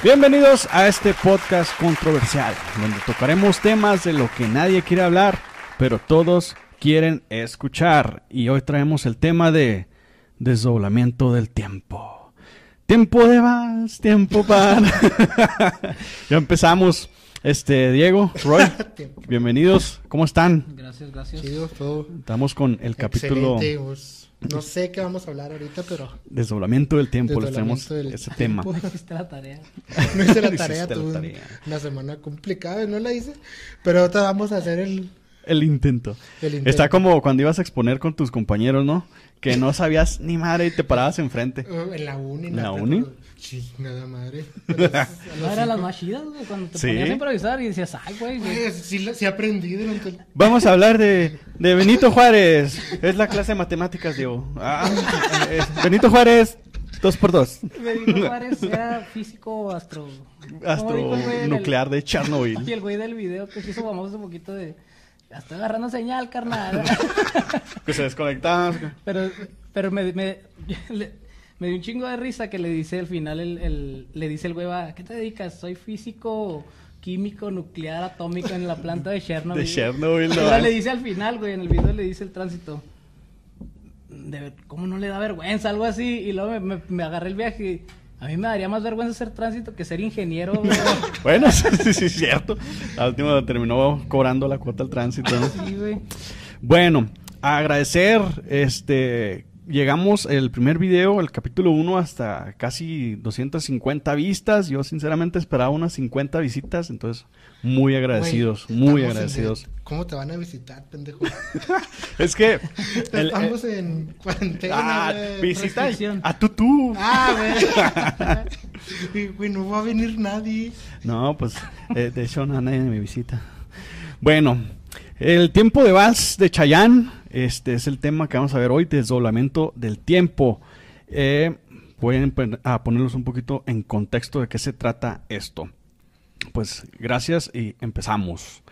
Bienvenidos a este podcast controversial, donde tocaremos temas de lo que nadie quiere hablar, pero todos quieren escuchar. Y hoy traemos el tema de desdoblamiento del tiempo. Tiempo de más, tiempo para. ya empezamos. Este, Diego, Roy, bienvenidos. ¿Cómo están? Gracias, gracias. Chido, todo. Estamos con el capítulo Excelente, no sé qué vamos a hablar ahorita, pero desdoblamiento del tiempo. Les del ese tema. No hiciste la tarea. no hice la No tarea, hiciste la tuve tarea. una semana complicada, no la hice, pero ahorita vamos a hacer el, El intento. el intento. Está como cuando ibas a exponer con tus compañeros, ¿no? Que no sabías ni madre y te parabas enfrente. Uh, En la uni. ¿En la uni? Sí, nada madre. No eran las más chidas, güey, cuando te Sí. ponías a improvisar y decías, ay, güey. güey". Sí, sí aprendí durante el... Vamos a hablar de, de Benito Juárez. Es la clase de matemáticas, Diego. Ah, es Benito Juárez, dos por dos. Benito Juárez era físico astro... ¿cómo dijo el güey en el- Astronuclear de Chernobyl. Y el güey del video que se hizo famoso hace poquito de... Ya estoy agarrando señal, carnal. Que se desconectaban. pero pero me, me dio un chingo de risa que le dice al final, el, el- le dice el güey, "Va, ¿a qué te dedicas? Soy físico químico nuclear atómico en la planta de Chernobyl. De Chernobyl, no. le dice al final, güey, en el video le dice el tránsito. de- ¿Cómo no le da vergüenza? Algo así. Y luego me, me- me agarré el viaje y a mí me daría más vergüenza ser tránsito que ser ingeniero, güey. Bueno, sí, sí, es cierto. Al último terminó cobrando la cuota al tránsito, ¿no? Sí, güey. Bueno, agradecer, este, llegamos el primer video, el capítulo 1, hasta casi 250 vistas. Yo sinceramente esperaba unas 50 visitas, entonces muy agradecidos, muy en- agradecidos. ¿Cómo te van a visitar, pendejo? Es que... el- Estamos en cuarentena, ah, visita a tutú. Ah, güey. Güey, no va a venir nadie. No, pues eh, de hecho no, nadie me visita. Bueno, el tiempo de vals de Chayán, este es el tema que vamos a ver hoy, desdoblamiento del tiempo. Eh, voy a, empe- a ponerlos un poquito en contexto de qué se trata esto. Pues gracias y empezamos.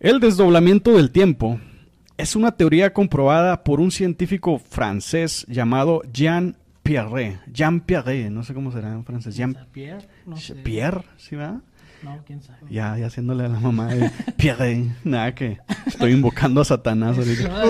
El desdoblamiento del tiempo es una teoría comprobada por un científico francés llamado Jean Pierre. Jean Pierre, no sé cómo será en francés. Jean Pierre, no sé. Pierre, ¿sí va? No, quién sabe. Ya, ya haciéndole a la mamá de Pierre. Nada que estoy invocando a Satanás ahorita.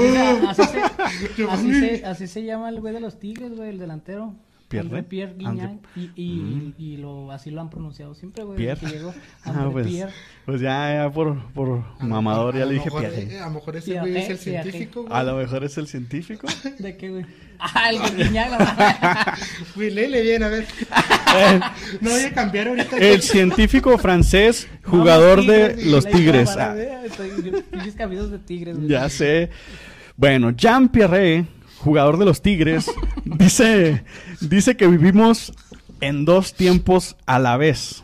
así, se, así, se, así, se, así se llama el güey de los Tigres, güey, el delantero. ¿Pierre? Pierre. André- Y, y, Mm. y lo, así lo han pronunciado siempre, güey. Pierre. llegó. Ah, pues, Pierre. pues ya, ya por, por mamador ya a le dije mejor, Pierre. eh, A lo mejor ese güey es el Pierre. científico, güey. A lo mejor es el científico. ¿De qué, güey? Ah, el de la- Güey, léele bien, a ver. No voy a cambiar ahorita. El científico francés, jugador No, de los Tigres. Ah, de Tigres, güey. Ya sé. Bueno, Jean Pierre, jugador de los Tigres, dice, dice que vivimos en dos tiempos a la vez.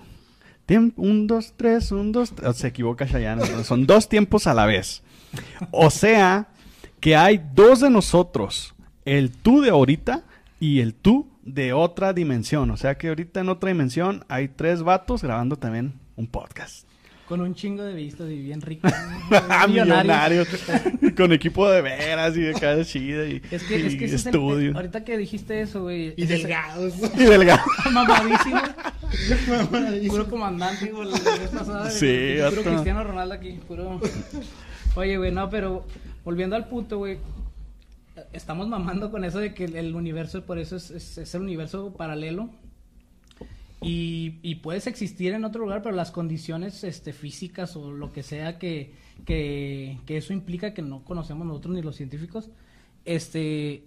Tiemp- un, dos, tres, un, dos, tres. Se equivoca Chayanne. ¿no? Son dos tiempos a la vez. O sea, que hay dos de nosotros. El tú de ahorita y el tú de otra dimensión. O sea que ahorita en otra dimensión hay tres vatos grabando también un podcast. Con un chingo de vistas y bien rico. Ah, Millonario. Con equipo de veras y de cada chida y, Es que, es y que ese es el- estudio. ahorita que dijiste eso, güey. Y delgados. Y delgado. Mamadísimo. Mamadísimo. Puro comandante, güey, la vez pasada. Sí. Puro. Cristiano Ronaldo aquí, puro... Oye, güey, no, pero volviendo al punto, güey. Estamos mamando con eso de que el universo, por eso es, es, es el universo paralelo. Y, y puedes existir en otro lugar, pero las condiciones este, físicas o lo que sea que, que, que eso implica que no conocemos nosotros ni los científicos, este,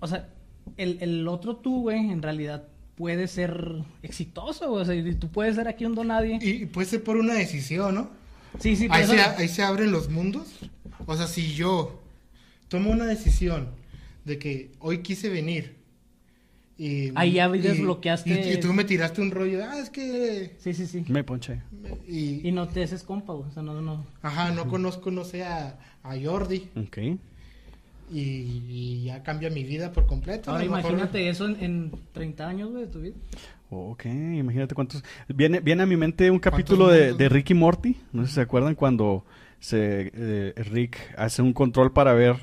o sea, el, el otro tú, güey, en realidad puede ser exitoso, o sea, y tú puedes ser aquí un don nadie. Y y puede ser por una decisión, ¿no? Sí, sí, Ahí eso- se, ahí se abren los mundos. O sea, si yo tomo una decisión de que hoy quise venir y... Ahí ya y- desbloqueaste- Y, y tú me tiraste un rollo, ah, es que... Sí, sí, sí. Me ponché. Y, Y no te haces compa, o sea, no, no. Ajá, no conozco, no sé, a, a Jordi. Ok. Y, y ya cambia mi vida por completo. Ahora mejor- imagínate eso en, en 30 años, güey, de tu vida. Ok, imagínate cuántos. Viene, viene a mi mente un capítulo ¿Cuántos de, de Rick y Morty. No sé si se acuerdan cuando se, eh, Rick hace un control para ver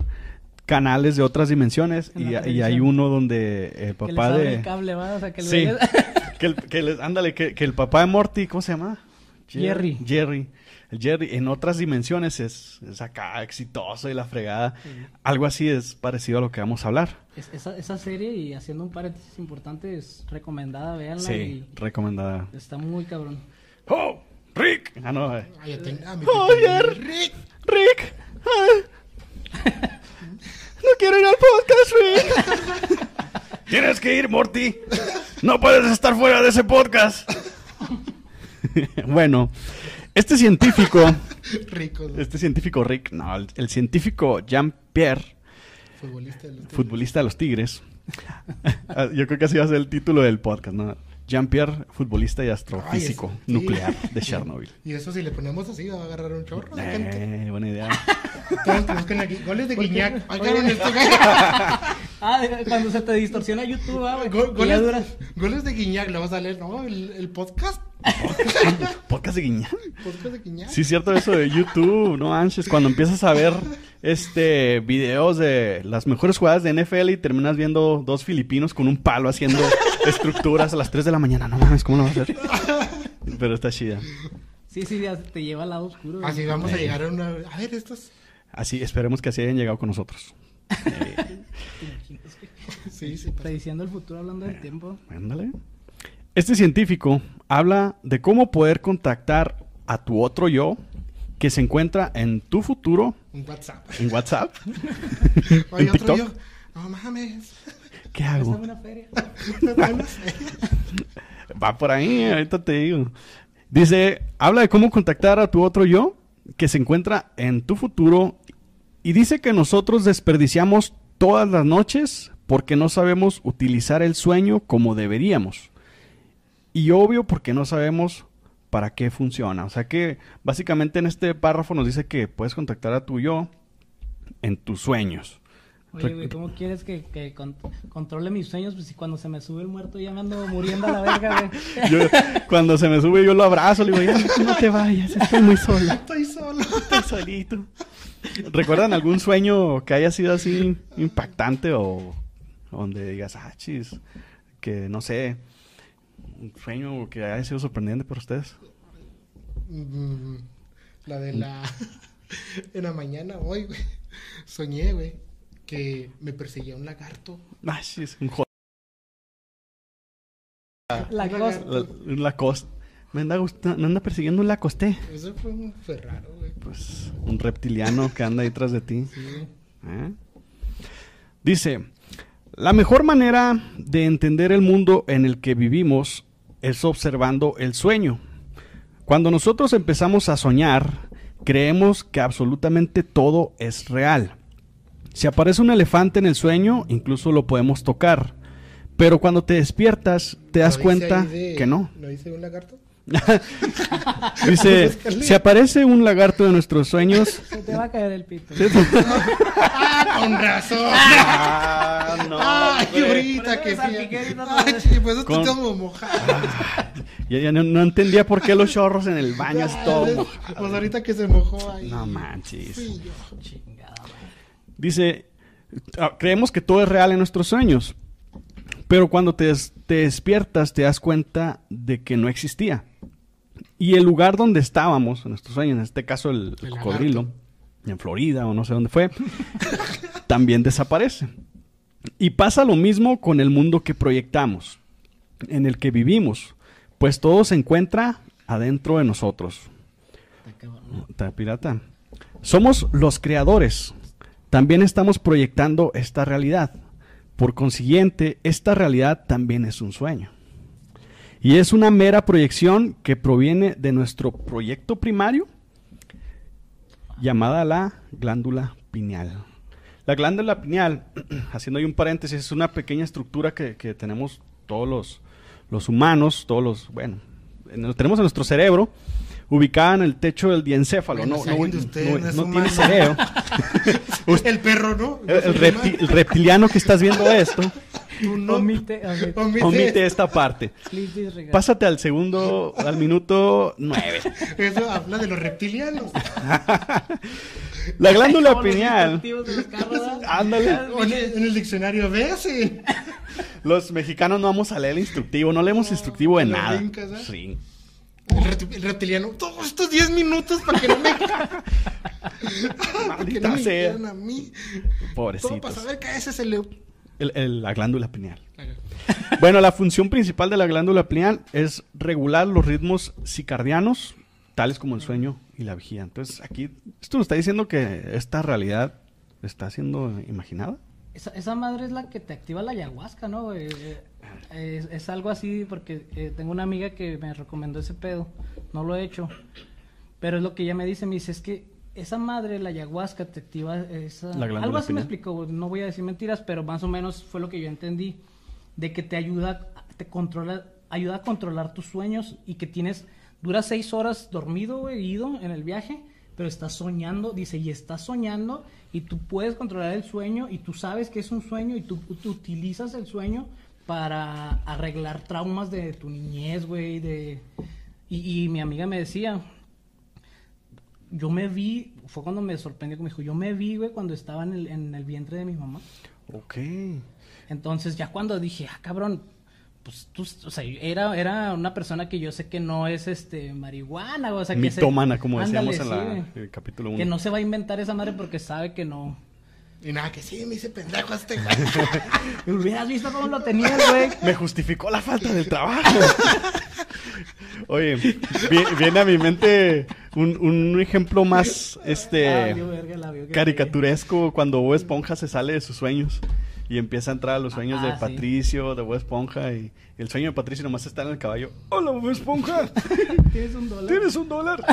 canales de otras dimensiones En y, y hay uno donde el que les papá abre de... el cable, ¿va? O sea, que Sí. que el, que les- ándale, que, que el papá de Morty, ¿cómo se llama? Jerry. Jerry. El Jerry en otras dimensiones es, es acá exitoso y la fregada. Algo así es parecido a lo que vamos a hablar. Es- esa, esa serie, y haciendo un paréntesis importante, es recomendada, véanla. Sí, recomendada. y está muy cabrón. ¡Oh! ¡Rick! Ah, no. eh. Ay, ya ten- ah, ¡Oh, Rick. ¡Rick! ah. ¡No quiero ir al podcast, Rick! Tienes que ir, Morty. No puedes estar fuera de ese podcast. bueno, este científico, Rico. ¿no? este científico Rick, no, el, el científico Jean-Pierre, Futbolista de los Tigres. futbolista de los Tigres. Ah, Yo creo que así va a ser el título del podcast, ¿no? Jean-Pierre, futbolista y astrofísico Ay, es- sí. nuclear de Chernobyl. Y eso si le ponemos así va a agarrar un chorro de gente. Eh, buena idea. Todos que busquen aquí. Goles de. Guiñac. Este. Ah, cuando se te distorsiona YouTube, ah. Go- goles, goles de Guiñac, lo vas a leer, ¿no? El, el podcast. Podcast de Guiñán. Podcast de Guiñac. Sí, es cierto eso de YouTube, no manches. Cuando empiezas a ver este videos de las mejores jugadas de NFL y terminas viendo dos filipinos con un palo haciendo estructuras a las 3 de la mañana. No mames, ¿cómo lo vas a hacer? Pero está chida. Sí, sí, ya te lleva al lado oscuro. Así vamos a llegar a una. A ver, estos. Así, esperemos que así hayan llegado con nosotros. Eh. Sí, sí. Prediciendo el futuro hablando del tiempo. ándale. Este científico habla de cómo poder contactar a tu otro yo que se encuentra en tu futuro Un WhatsApp. en WhatsApp. Oye, en otro TikTok. yo. No mames. ¿Qué hago? feria. Va por ahí, ahorita te digo. Dice, habla de cómo contactar a tu otro yo que se encuentra en tu futuro y dice que nosotros desperdiciamos todas las noches porque no sabemos utilizar el sueño como deberíamos. Y obvio porque no sabemos para qué funciona. O sea que básicamente en este párrafo nos dice que puedes contactar a tu yo en tus sueños. Oye, güey, ¿cómo quieres que, que con- controle mis sueños? Pues si cuando se me sube el muerto ya me ando muriendo a la verga, güey. Yo, cuando se me sube yo lo abrazo, le digo, ya no te vayas, estoy muy solo. Estoy solo. Estoy solito. ¿Recuerdan algún sueño que haya sido así impactante o donde digas, ah, chis, que no sé, un sueño que haya sido sorprendente para ustedes? Mm, La de la. En la mañana, hoy, güey. Soñé, güey, que me perseguía un lagarto. Ah, jo- La Un lagarto. un lacoste. Me anda, me anda persiguiendo un lacoste. Eso fue, un- fue raro, güey. Pues un reptiliano que anda ahí tras de ti. Sí. ¿Eh? Dice, la mejor manera de entender el mundo en el que vivimos es observando el sueño. Cuando nosotros empezamos a soñar, creemos que absolutamente todo es real. Si aparece un elefante en el sueño, incluso lo podemos tocar. Pero cuando te despiertas, te das ¿No dice cuenta de- que no. ¿No dice un lagarto? Dice, Escalera. si aparece un lagarto de nuestros sueños... Se te va a caer el pito. ¡Ah, con razón! Ah, no, ¡Ay, ahorita que no ¡Ay, sí, pues Con- estoy todo mojado! Ya, ya no, no entendía por qué los chorros en el baño es todo mojado. Pues ahorita que se mojó ahí. No manches. fui yo. Dice, ah, creemos que todo es real en nuestros sueños, pero cuando te, des- te despiertas te das cuenta de que no existía. Y el lugar donde estábamos, en nuestros sueños, en este caso el, El cocodrilo, lagarto. en Florida o no sé dónde fue, también desaparece. Y pasa lo mismo con el mundo que proyectamos, en el que vivimos, pues todo se encuentra adentro de nosotros. Está pirata. Somos los creadores. También estamos proyectando esta realidad. Por consiguiente, esta realidad también es un sueño. Y es una mera proyección que proviene de nuestro proyecto primario llamada la glándula pineal. La glándula pineal, haciendo ahí un paréntesis, es una pequeña estructura que, que tenemos todos los, los humanos, todos los, bueno, tenemos en nuestro cerebro, ubicada en el techo del diencéfalo. Bueno, no si no, tiene cerebro. El perro, ¿no? El, el repti- el reptiliano que estás viendo esto. Omite, omite. Omite. esta parte. Pásate al segundo, al minuto nueve. Eso habla de los reptilianos. La glándula pineal. Ándale. En, el, diccionario ves. sí. Los mexicanos no vamos a leer el instructivo, no leemos instructivo de nada. ¿eh? Sí. El, repti- el reptiliano, todos estos 10 minutos para que no me. para que Maldita no me sea. quieran a mí. Todo para saber que ese es el. El- el- la glándula pineal. Bueno, la función principal de la glándula pineal es regular los ritmos circadianos, tales como el sueño y la vigía. Entonces, aquí, esto nos está diciendo que esta realidad está siendo imaginada. Esa, esa madre es la que te activa la ayahuasca, ¿no? güey? Es, es algo así porque eh, tengo una amiga que me recomendó ese pedo. No lo he hecho. Pero es lo que ella me dice. Me dice, es que esa madre, la ayahuasca, te activa esa... La algo así me explicó. No voy a decir mentiras, pero más o menos fue lo que yo entendí. De que te ayuda, te controla, ayuda a controlar tus sueños y que tienes... Dura seis horas dormido, ido en el viaje, pero estás soñando, dice, y estás soñando y tú puedes controlar el sueño y tú sabes que es un sueño y tú, tú utilizas el sueño para arreglar traumas de tu niñez, güey, de... Y, y mi amiga me decía, yo me vi, fue cuando me sorprendió que me dijo, yo me vi, güey, cuando estaba en el, en el vientre de mi mamá. Ok. Entonces ya cuando dije, ah, cabrón, pues tú, o sea, era, era una persona que yo sé que no es este marihuana, o sea, que se- Mitómana, como Ándale, decíamos en la- en el capítulo 1. Que no se va a inventar esa madre porque sabe que no. Y nada, que sí, me hice pendejo este. Me hubieras visto cómo lo tenías, güey. Me justificó la falta del trabajo. Oye, vi- viene a mi mente un, un ejemplo más este Ah, valió verga, la vio que caricaturesco cuando Bob Esponja se sale de sus sueños y empieza a entrar a los sueños Ah, de sí. Patricio, de Bob Esponja y el sueño de Patricio nomás está en el caballo. Hola Bob Esponja, Tienes un dólar. ¿tienes un dólar?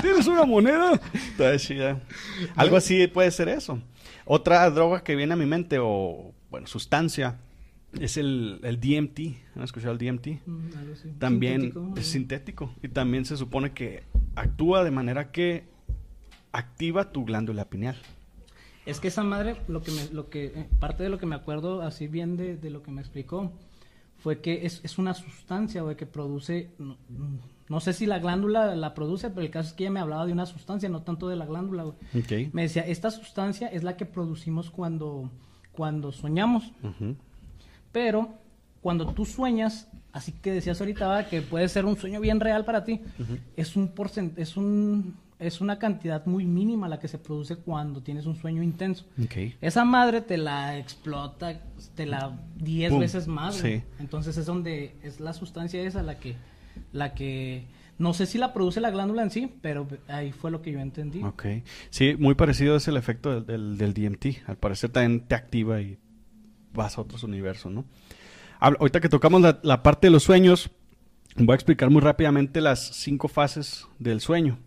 ¿Tienes una moneda? Está chida. Algo así puede ser eso. Otra droga que viene a mi mente o, bueno, sustancia es el, el DMT. ¿Han escuchado el DMT? Mm, algo así. También Sintético, es sintético y también se supone que actúa de manera que activa tu glándula pineal. Es que esa madre, lo que me, lo que, eh, parte de lo que me acuerdo así bien de, de lo que me explicó, fue que es, es una sustancia, güey, que produce, no, no sé si la glándula la produce, pero el caso es que ella me hablaba de una sustancia, no tanto de la glándula, güey. Me decía, esta sustancia es la que producimos cuando, cuando soñamos, pero cuando tú sueñas, así que decías ahorita que puede ser un sueño bien real para ti, es un porcent es un es una cantidad muy mínima la que se produce cuando tienes un sueño intenso. Esa madre te la explota, te la 10 Pum. veces más. Sí. Entonces es donde es la sustancia esa la que la que no sé si la produce la glándula en sí, pero ahí fue lo que yo entendí. Ok. Sí, muy parecido es el efecto del, del, del DMT. Al parecer también te activa y vas a otros universos, ¿no? Habla- ahorita que tocamos la, la parte de los sueños, voy a explicar muy rápidamente las cinco fases del sueño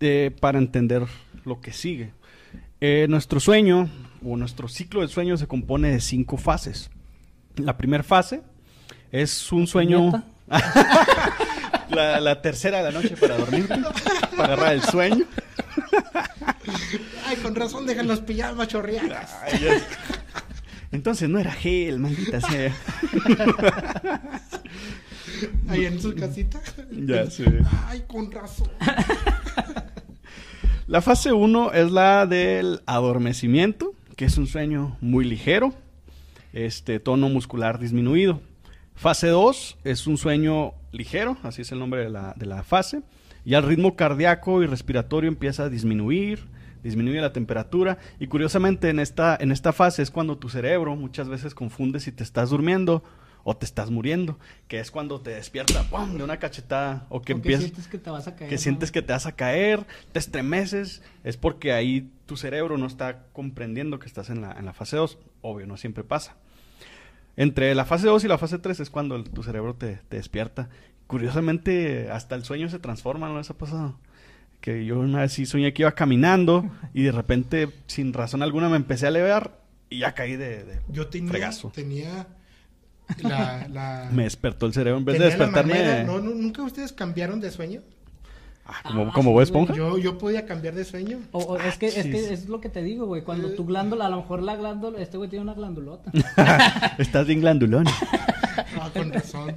eh, para entender lo que sigue. Eh, nuestro sueño o nuestro ciclo del sueño se compone de cinco fases. La primera fase es un sueño... La, la tercera de la noche para dormir, para agarrar el sueño. Ay, con razón dejan los pijamas chorreadas. Entonces no era gel, maldita sea. Ahí en su casita. Ya sé. Ay, con razón. La fase 1 es la del adormecimiento, que es un sueño muy ligero, este tono muscular disminuido. Fase 2 es un sueño ligero, así es el nombre de la, de la fase. Ya el ritmo cardíaco y respiratorio empieza a disminuir, disminuye la temperatura. Y curiosamente en esta, en esta fase es cuando tu cerebro muchas veces confunde si te estás durmiendo o te estás muriendo, que es cuando te despierta ¡pum! de una cachetada o que empiezas sientes que te vas a caer. que ¿no? sientes que te vas a caer, te estremeces, es porque ahí tu cerebro no está comprendiendo que estás en la, en la fase 2. Obvio, no siempre pasa. Entre la fase 2 y la fase 3 es cuando el- tu cerebro te, te despierta. Curiosamente, hasta el sueño se transforma, ¿no les ha pasado? Que yo una vez sí soñé que iba caminando y de repente, sin razón alguna, me empecé a elevar y ya caí de... de- Yo tenía, Fregazo. tenía la, la- me despertó el cerebro. En vez de despertarme... manera- ¿no, no, ¿Nunca ustedes cambiaron de sueño? Ah, como, Ah, como sí, Bob Esponja. Yo, yo podía cambiar de sueño. O, o es que es chis. que es lo que te digo, güey, cuando tu glándula, a lo mejor la glándula, este güey tiene una glandulota. Estás bien glandulón. Ah, con razón.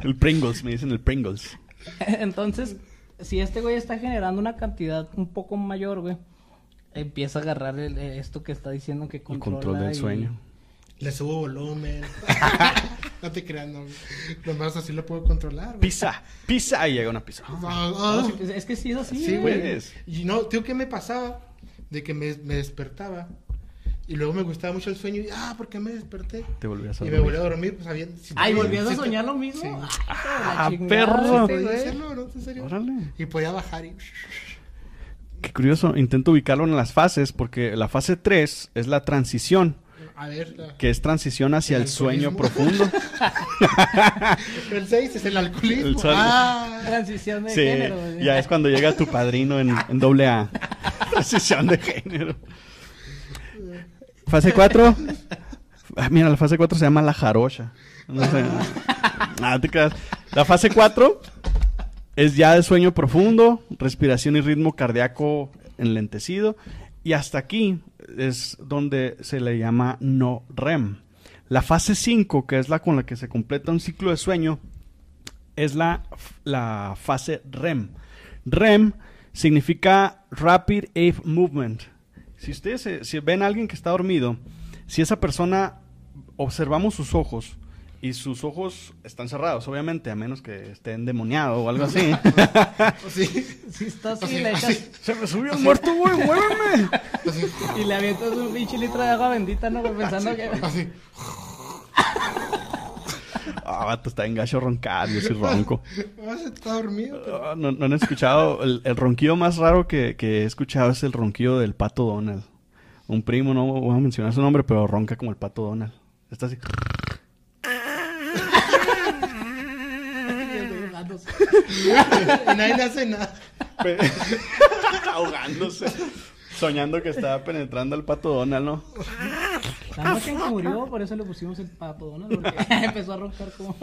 el Pringles, me dicen el Pringles. Entonces, si este güey está generando una cantidad un poco mayor, güey, empieza a agarrar el- eh, esto que está diciendo que El controla control del y- sueño. Le subo volumen. no te creas, no. Nomás así lo puedo controlar, güey. Pisa, pisa y llega una pizza. Ah, ah. Es que sí es así, Sí, güey. güey. Puedes. Y no, tío, ¿qué me pasaba? De que me, me despertaba. Y luego me gustaba mucho el sueño. Y, ah, ¿por qué me desperté? Te volvías a Y me dormir. volví a dormir, pues había... si Ay, ¿volvías a soñar lo mismo? Sí. Ah, perro. chingada, Sí, sí, podía güey. hacerlo, ¿no? ¿En serio? Órale. Y podía bajar y... Qué curioso, intento ubicarlo en las fases porque la fase 3 es la transición, A ver, la- que es transición hacia el, El sueño profundo. el 6 es el alcoholismo. El sol- ah, Transición de Sí, género. güey. ya es cuando llega tu padrino en, en doble A. Transición de género. Fase 4. Mira, la fase 4 se llama la jarocha. No sé. Nada, te creas. La fase 4 es ya de sueño profundo, respiración y ritmo cardíaco enlentecido. Y hasta aquí es donde se le llama no REM. La fase 5, que es la con la que se completa un ciclo de sueño, es la, la fase REM. REM significa Rapid Eye Movement. Si ustedes se- si ven a alguien que está dormido, si esa persona observamos sus ojos y sus ojos están cerrados, obviamente, a menos que esté endemoniado o algo así. sí. Sí, está así, Así, le echas así. Se me subió el muerto, güey, muéveme. Así, y le avientas un pinche litro de agua bendita, ¿no? güey? Pensando que... así. Ah, vato, está en gacho roncar, yo soy ronco. Ah, está dormido. pero- Ah, no, no han escuchado. El, el ronquido más raro que, que he escuchado es el ronquido del pato Donald. Un primo, no voy a mencionar su nombre, pero ronca como el pato Donald. Está así. Y nadie le hace nada. ahogándose. Soñando que estaba penetrando al pato Donald, ¿no? La noche en que murió, por eso le pusimos el pato Donald, porque empezó a roncar como...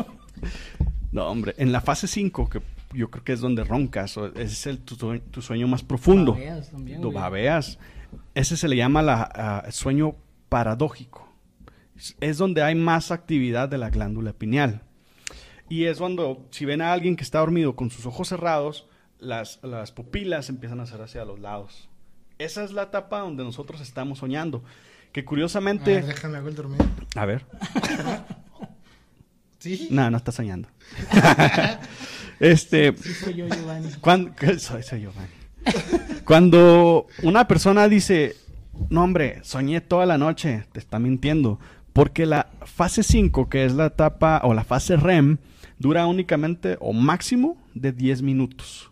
No, hombre. En la fase 5, que yo creo que es donde roncas, o ese es el, tu, sue- tu sueño más profundo. Babeas también, babeas. Ese se le llama la, ah, sueño paradójico. Es- Es donde hay más actividad de la glándula pineal. Y es cuando, si ven a alguien que está dormido con sus ojos cerrados, las, las pupilas empiezan a hacer hacia los lados. Esa es la etapa donde nosotros estamos soñando. Que A curiosamente... ver, déjame hago el dormido. A ver. Sí. No, no está soñando. este... Sí, soy yo, Giovanni. Cuando, soy, soy yo, man. Cuando una persona dice, no hombre, soñé toda la noche, te está mintiendo. Porque la fase 5, que es la etapa, o la fase REM, dura únicamente o máximo de 10 minutos.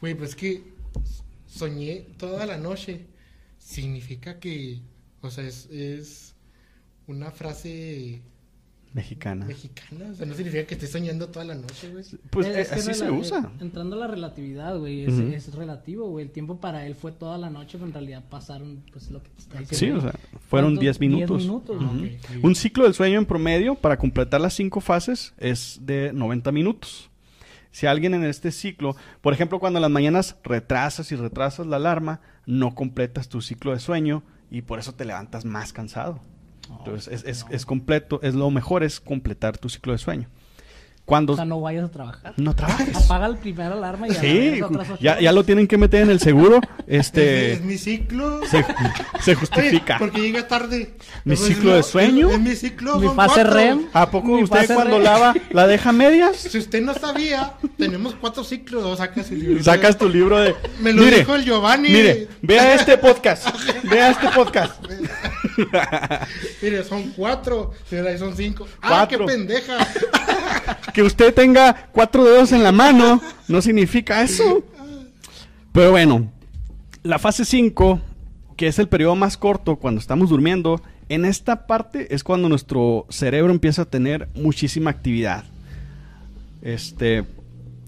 Güey, pues que soñé toda la noche. Significa que, o sea, es, es una frase Mexicana. mexicana. O sea, no significa que esté soñando toda la noche, güey. Pues Es- eh, es que así se rela- usa. eh, Entrando a la relatividad, güey, es, relativo, güey. El tiempo para él fue toda la noche, pero en realidad pasaron, pues, lo que te está Sí, diciendo. o sea, fueron ¿Cuántos? 10 minutos. 10 minutos, Ujú. ¿no? Ok. Un ciclo del sueño en promedio para completar las cinco fases es de 90 minutos. Si alguien en este ciclo, por ejemplo, cuando en las mañanas retrasas y retrasas la alarma, no completas tu ciclo de sueño y por eso te levantas más cansado. Entonces, es, es- es completo, es lo mejor es completar tu ciclo de sueño. Cuando O sea, no vayas a trabajar. no trabajes. Apaga el primer alarma y Sí, ya, ya lo tienen que meter en el seguro. Es, Este es mi ciclo. se, se Oye, justifica. porque llega tarde. ¿Mi ciclo de sueño? Es, es mi ciclo. Mi fase cuatro. REM. ¿A poco Mi usted cuando re- lava la deja medias? Si usted no sabía, tenemos cuatro ciclos. O sacas el libro. Sacas tu libro de. Me lo Mire, dijo el Giovanni. Mire, vea este podcast. Vea este podcast. Mire, son cuatro. Señora, y son cinco. ¡Ah, Cuatro. qué pendeja! Que usted tenga cuatro dedos en la mano no significa eso. Pero bueno, la fase 5, que es el periodo más corto cuando estamos durmiendo, en esta parte es cuando nuestro cerebro empieza a tener muchísima actividad. Este,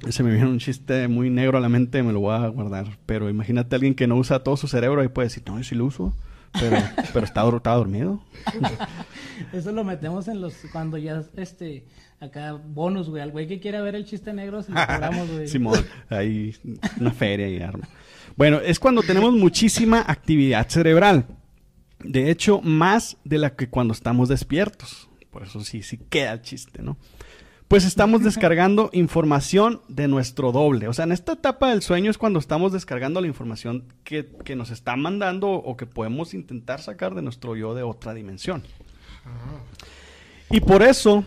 se me viene un chiste muy negro a la mente, me lo voy a guardar. Pero imagínate a alguien que no usa todo su cerebro y puede decir, no, yo sí lo uso. Pero, pero está, dor- estaba dormido. Eso lo metemos en los. Cuando ya, este. Acá, bonus, güey. Al güey que quiera ver el chiste negro, se lo cobramos, güey. Simón, ahí una feria y arma. Bueno, es cuando tenemos muchísima actividad cerebral. De hecho, más de la que cuando estamos despiertos. Por eso sí, sí queda el chiste, ¿no? Pues estamos descargando información de nuestro doble. O sea, en esta etapa del sueño es cuando estamos descargando la información que, que nos está mandando o que podemos intentar sacar de nuestro yo de otra dimensión. Ah, Y por eso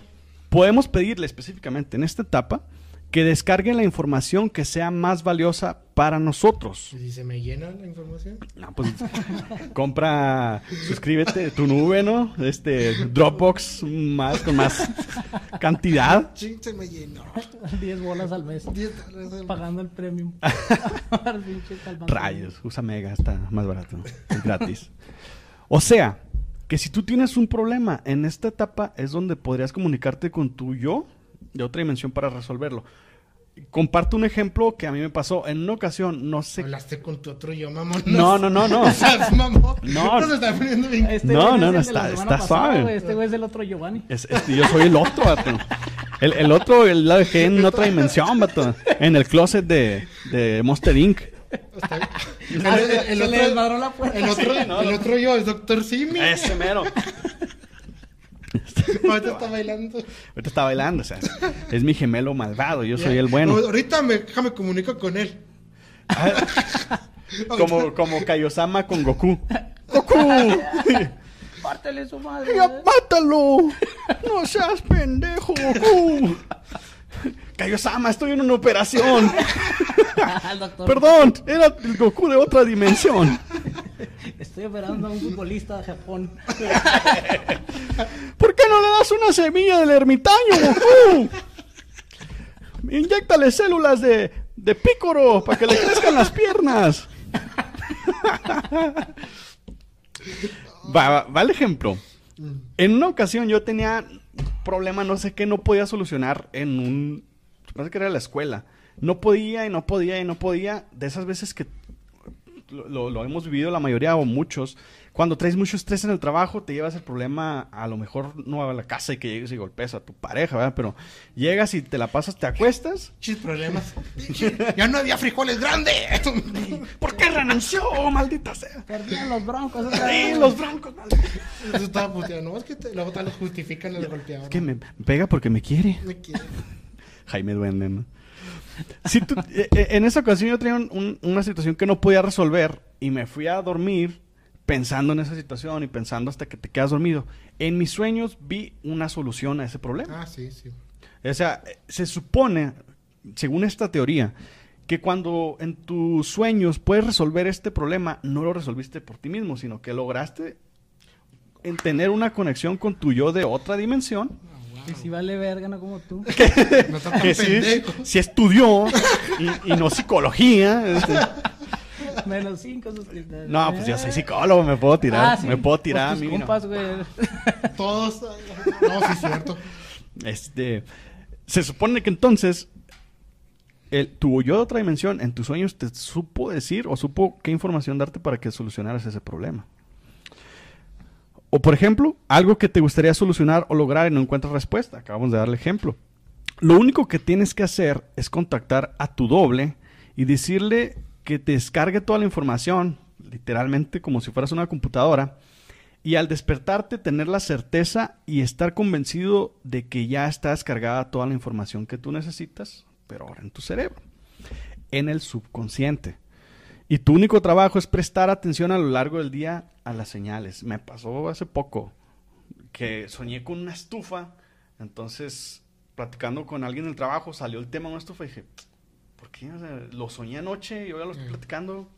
podemos pedirle específicamente en esta etapa que descarguen la información que sea más valiosa para nosotros. ¿Y si se me llena la información? No, pues compra, suscríbete, tu nube, ¿no? Este, Dropbox más, con más cantidad. Sí, se me llenó. 10 bolas al mes. 10 dólares al- Pagando el premium. Rayos, usa Mega, está más barato, es gratis. O sea, que si tú tienes un problema en esta etapa es donde podrías comunicarte con tu yo de otra dimensión para resolverlo. Comparto un ejemplo que a mí me pasó en una ocasión, no sé. Hablaste con tu otro yo, mamón. No, no, no, no. No. No se está poniendo bien. Este No, güey no, es no, la está- está suave. Este güey es el otro Giovanni. Es- es- yo soy el otro, vato. El, el otro el- lo dejé en otra dimensión, vato. En el closet de, de Monster Inc. Está bien. El, Ah, el- el la el otro, el otro yo es Doctor Simi. Ese mero. Ahorita está bailando. Ahorita está bailando, o sea, es mi gemelo malvado, yo soy el bueno. No, ahorita me, déjame comunico con él. Como, como Kaiosama con Goku. ¡Goku! Pártele su madre. ¡Ya mátalo! ¡No seas pendejo, Goku! Kaiosama, estoy en una operación. Perdón, era el Goku de otra dimensión. Estoy operando a un futbolista de Japón. ¿Por qué no le das una semilla del ermitaño, Goku? Inyéctale células de, de pícoro para que le crezcan las piernas. Va, va, va el ejemplo. En una ocasión yo tenía un problema, no sé qué, no podía solucionar en un... Parece que era la escuela. No podía y no podía y no podía. De esas veces que lo, hemos vivido la mayoría o muchos. Cuando traes mucho estrés en el trabajo, te llevas el problema a lo mejor no a la casa y que llegues y golpees a tu pareja, ¿verdad? Pero llegas y te la pasas, te acuestas. Chis problemas. ya no había frijoles grandes. ¿Por qué renunció, maldita sea? Perdían los broncos. Sí, los broncos, maldita. Eso estaba puteando. No, es que te, luego te lo justifican el golpeador. Es que me pega porque me quiere. Me quiere. Jaime Duende, ¿no? Si tú- eh, eh, en esa ocasión yo tenía un- un- una situación que no podía resolver y me fui a dormir pensando en esa situación y pensando hasta que te quedas dormido. En mis sueños vi una solución a ese problema. Ah, sí, sí. O sea, se supone, según esta teoría, que cuando en tus sueños puedes resolver este problema, no lo resolviste por ti mismo, sino que lograste en tener una conexión con tu yo de otra dimensión Y si vale verga, no como tú. No está tan que sí, sí estudió y, y no psicología. este. Menos cinco suscriptores. No, pues yo soy psicólogo, me puedo tirar, Ah, sí. me puedo tirar Pues a compas, güey. Todos. No, sí, es cierto. Este, se supone que entonces el, tu yo de otra dimensión en tus sueños te supo decir o supo qué información darte para que solucionaras ese problema. O por ejemplo, algo que te gustaría solucionar o lograr y no encuentras respuesta. Acabamos de darle ejemplo. Lo único que tienes que hacer es contactar a tu doble y decirle que te descargue toda la información, literalmente como si fueras una computadora, y al despertarte tener la certeza y estar convencido de que ya está descargada toda la información que tú necesitas, pero ahora en tu cerebro, en el subconsciente. Y tu único trabajo es prestar atención a lo largo del día a las señales. Me pasó hace poco que soñé con una estufa, entonces platicando con alguien del trabajo salió el tema de una estufa y dije, ¿por qué? O sea, lo soñé anoche y ahora lo estoy platicando.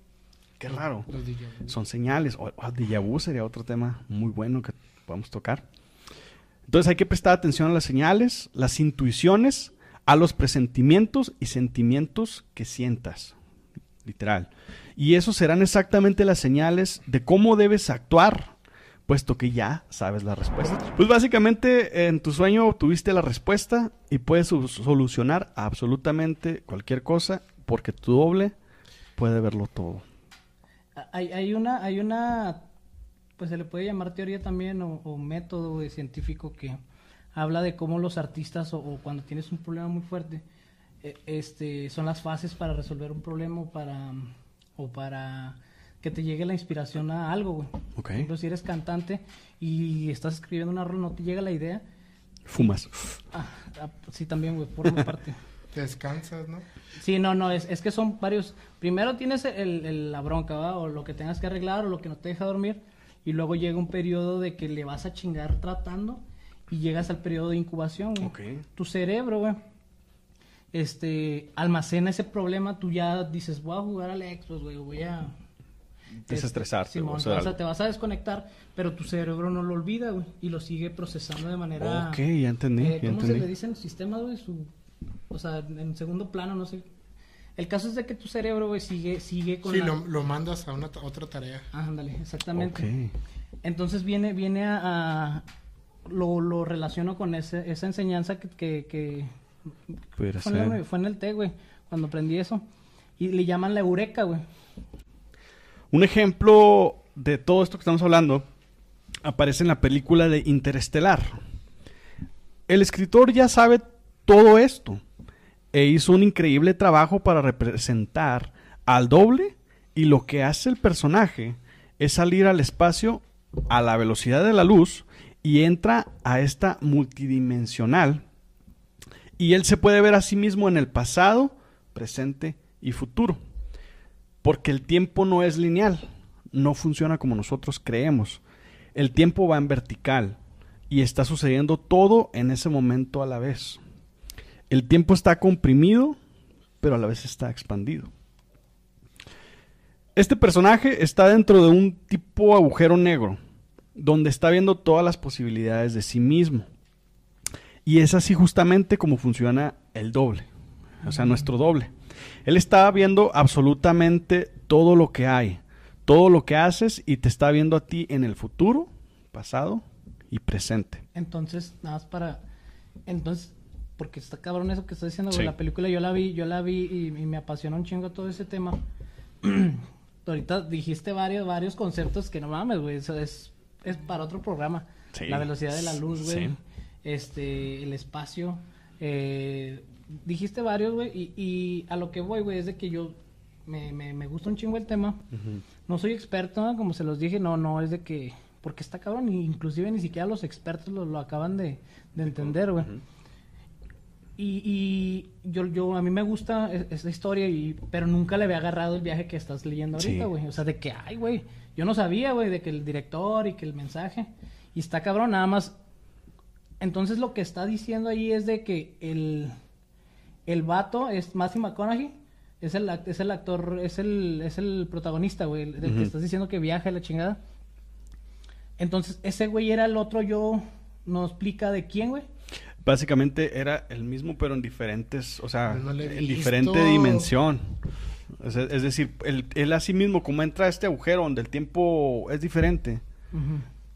Qué raro. Los. Son señales. O, o déjà vu sería otro tema muy bueno que podemos tocar. Entonces hay que prestar atención a las señales, las intuiciones, a los presentimientos y sentimientos que sientas. Literal. Y esos serán exactamente las señales de cómo debes actuar, puesto que ya sabes la respuesta. Pues básicamente en tu sueño obtuviste la respuesta y puedes solucionar absolutamente cualquier cosa porque tu doble puede verlo todo. Hay, hay una, hay una, pues se le puede llamar teoría también o, o método güey, científico que habla de cómo los artistas o, o cuando tienes un problema muy fuerte, este, son las fases para resolver un problema o para, o para que te llegue la inspiración a algo, güey. Ok. Por ejemplo, si eres cantante y estás escribiendo una rola, no te llega la idea. Fumas. Ah, ah, sí, también, güey, por una parte. Te descansas, ¿no? Sí, no, no, es, es que son varios. Primero tienes el, el- la bronca, ¿va? O lo que tengas que arreglar o lo que no te deja dormir. y luego llega un periodo de que le vas a chingar tratando y llegas al periodo de incubación, güey. Ok. Tu cerebro, güey, este, almacena ese problema, tú ya dices, voy a jugar al Xbox, güey, voy a... Desestresarte, Simón, o te, sea, vas a, algo. te vas a desconectar, pero tu cerebro no lo olvida, güey, y lo sigue procesando de manera... Ok, ya entendí, eh, ya ¿Cómo se le dicen sistemas, güey? Su, o sea, en segundo plano, no sé. El caso es de que tu cerebro, güey, sigue, sigue con Sí, la... lo, lo mandas a una otra tarea. Ándale, exactamente. Ok. Entonces viene, viene a, a- lo, lo relaciono con ese, esa enseñanza que, que, que Pudiera fue, en ser. el, fue en el té, güey, cuando aprendí eso. Y le llaman la eureka, güey. Un ejemplo de todo esto que estamos hablando aparece en la película de Interestelar. El escritor ya sabe todo esto e hizo un increíble trabajo para representar al doble y lo que hace el personaje es salir al espacio a la velocidad de la luz y entra a esta multidimensional y él se puede ver a sí mismo en el pasado, presente y futuro. Porque el tiempo no es lineal, no funciona como nosotros creemos. El tiempo va en vertical y está sucediendo todo en ese momento a la vez. El tiempo está comprimido, pero a la vez está expandido. Este personaje está dentro de un tipo agujero negro, donde está viendo todas las posibilidades de sí mismo. Y es así justamente como funciona el doble, o sea, nuestro doble. Él está viendo absolutamente todo lo que hay, todo lo que haces y te está viendo a ti en el futuro, pasado y presente. Entonces, nada más para... Entonces, porque está cabrón eso que estás diciendo, güey. Sí. La película yo la vi, yo la vi y, y me apasiona un chingo todo ese tema. Ahorita dijiste varios, varios conceptos que no mames, güey. Eso es, es para otro programa. Sí. La velocidad de la luz, güey. Sí. Este, el espacio. Eh, dijiste varios, güey. Y, y a lo que voy, güey, es de que yo me, me, me gusta un chingo el tema. No soy experto, ¿no? como se los dije, no, no, es de que, porque está cabrón, inclusive ni siquiera los expertos lo, lo acaban de, de entender, güey. Y, y yo, yo, a mí me gusta e- esta historia, y, pero nunca le había agarrado el viaje que estás leyendo ahorita, Sí. güey. O sea, de que, ay, güey, yo no sabía, güey, de que el director y que el mensaje, y está cabrón, nada más. Entonces lo que está diciendo ahí es de que el, el vato es Matthew McConaughey, es el, es el actor, es el, es el protagonista, güey, el- del que estás diciendo que viaja y la chingada. Entonces, ese güey era el otro yo, ¿nos explica de quién, güey? Básicamente era el mismo, pero en diferentes, o sea, No en visto. diferente dimensión. Es decir, él, él a sí mismo, como entra a este agujero donde el tiempo es diferente,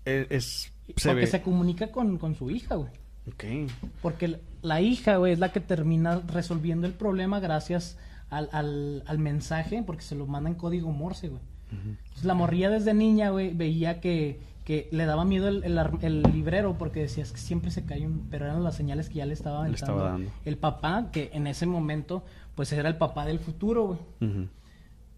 e- es, se Porque ve. se comunica con, con su hija, güey. Ok. Porque la hija, güey, es la que termina resolviendo el problema gracias al, al, al mensaje, porque se lo manda en código Morse, güey. Entonces, la morría desde niña, güey, veía que, que le daba miedo el, el librero porque decías que siempre se cae un... Pero eran las señales que ya le estaba, Le estaba dando. el papá, que en ese momento, pues era el papá del futuro, güey. Ujú.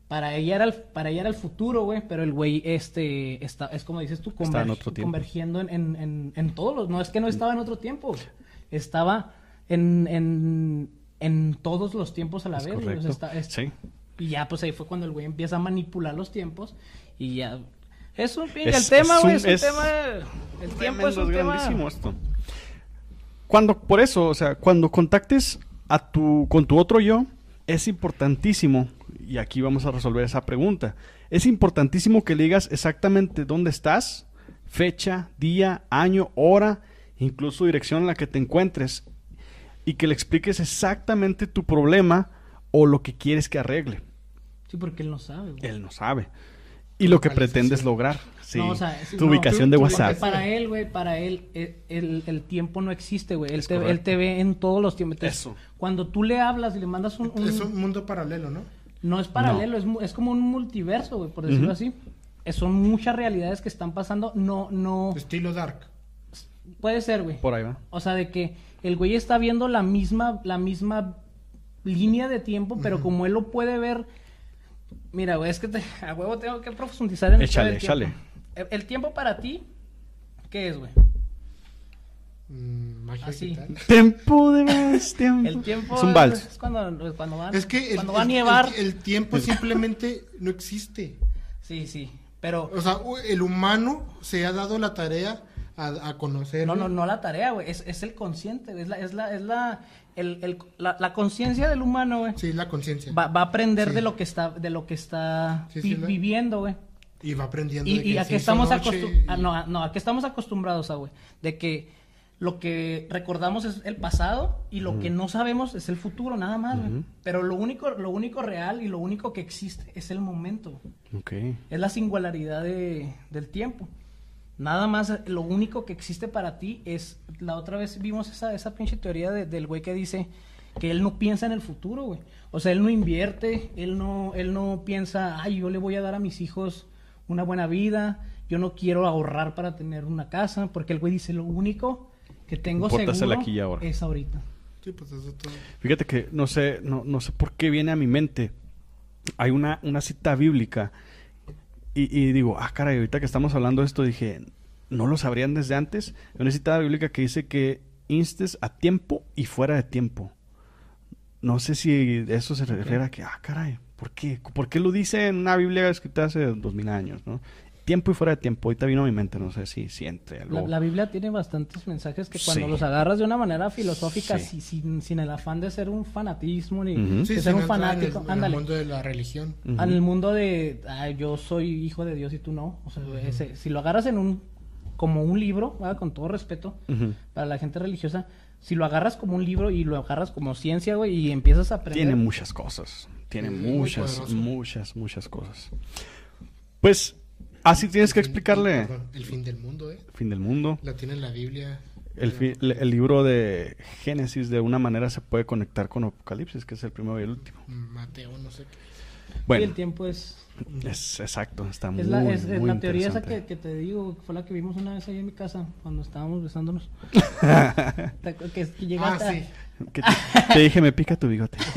Para ella era el, para ella era el futuro, güey, pero el güey, este, está, es como dices tú, Estaba en converg- otro convergiendo en, en, en, en todos los, no es que no estaba en otro tiempo, güey. estaba en, en, en todos los tiempos a la Es vez, güey, o sea, correcto. está- es- Sí. y ya, pues ahí fue cuando el güey empieza a manipular los tiempos y ya, es un, pinche- el tema, es güey, un- es un tema, el tiempo es un tema, grandísimo esto. Cuando, por eso, o sea, cuando contactes a tu, con tu otro yo, es importantísimo, y aquí vamos a resolver esa pregunta, es importantísimo que le digas exactamente dónde estás, fecha, día, año, hora, incluso dirección en la que te encuentres, y que le expliques exactamente tu problema o lo que quieres que arregle. sí, porque él no sabe, güey. Él no sabe. Y lo que pretendes lograr. Sí. No, o sea, sí, tu no, ubicación tú- de WhatsApp. porque Para él, güey, para él, eh, el, el tiempo no existe, güey. Él te, él te ve en todos los tiempos. Eso. Cuando tú le hablas y le mandas un... un- Es un mundo paralelo, ¿no? No es paralelo, es, es como un multiverso, güey, por decirlo así. Son muchas realidades que están pasando. No, no... Estilo Dark. Puede ser, güey. Por ahí va. O sea, de que el güey está viendo la misma, la misma línea de tiempo, pero como él lo puede ver. Mira, güey, es que te- a huevo tengo que profundizar en el Échale, del tiempo. échale. El, el tiempo para ti, ¿qué es, güey? Mm, magia Así. digital. Tiempo de más tiempo. El tiempo Es un vals. es cuando, cuando, van, Es que el, cuando va a nievar. el- el tiempo simplemente no existe. Sí, sí. Pero O sea, el humano se ha dado la tarea a, a conocer. no, no, no la tarea, güey, es, es el consciente, es la, es la, es la, el, el- la, la conciencia del humano, güey. Sí, la conciencia. Va, va a aprender Sí. de lo que está, de lo que está Sí, sí, vi- la- viviendo, güey. Y va aprendiendo. Y, de y que a qué estamos y- no, a- no, a qué estamos acostumbrados, ah, güey, de que lo que recordamos es el pasado y lo que no sabemos es el futuro, nada más. Pero lo único, lo único real y lo único que existe es el momento. Es la singularidad de- del tiempo. Nada más, lo único que existe para ti es, la otra vez vimos esa, esa pinche teoría de- del güey que dice que él no piensa en el futuro, güey. O sea, él no invierte, él no, él no piensa, ay, yo le voy a dar a mis hijos una buena vida, yo no quiero ahorrar para tener una casa, porque el güey dice, lo único que tengo Importa es el seguro aquí y ahora". es ahorita. Sí, pues eso todo. Fíjate que no sé, no, no sé por qué viene a mi mente. Hay una, una cita bíblica y, y digo, ah, caray, ahorita que estamos hablando de esto, dije, ¿no lo sabrían desde antes? Hay una cita bíblica que dice que instes a tiempo y fuera de tiempo. No sé si eso se refiere a que, ah, caray, ¿por qué? ¿Por qué lo dice en una Biblia escrita hace dos mil años, no? Tiempo y fuera de tiempo. Ahorita vino a mi mente, no sé si siente algo. La, la Biblia tiene bastantes mensajes que cuando Sí. los agarras de una manera filosófica, Sí. si- sin, sin el afán de ser un fanatismo ni Ujú. de Sí, ser un en el- fanático, En el, ándale. mundo de la religión. En el mundo de "Ah, yo soy hijo de Dios y tú no. O sea, ese- si lo agarras en un como un libro, ¿verdad? con todo respeto para la gente religiosa, si lo agarras como un libro y lo agarras como ciencia, güey, y empiezas a aprender. Tiene muchas cosas. Tiene muchas, muchas, muchas cosas. Pues, así tienes que El fin- explicarle el- perdón, el fin del mundo, ¿eh? fin del mundo. La tiene en la Biblia. El, fi- el- el libro de Génesis de una manera se puede conectar con Apocalipsis, que es el primero y el último. Mateo, no sé qué. Sí, Bueno, el tiempo es, es exacto, está muy, es la, es- es muy la teoría esa que, que te digo, fue la que vimos una vez ahí en mi casa cuando estábamos besándonos. Que, que Ah, llegaste a- sí. Que te, te dije, me pica tu bigote.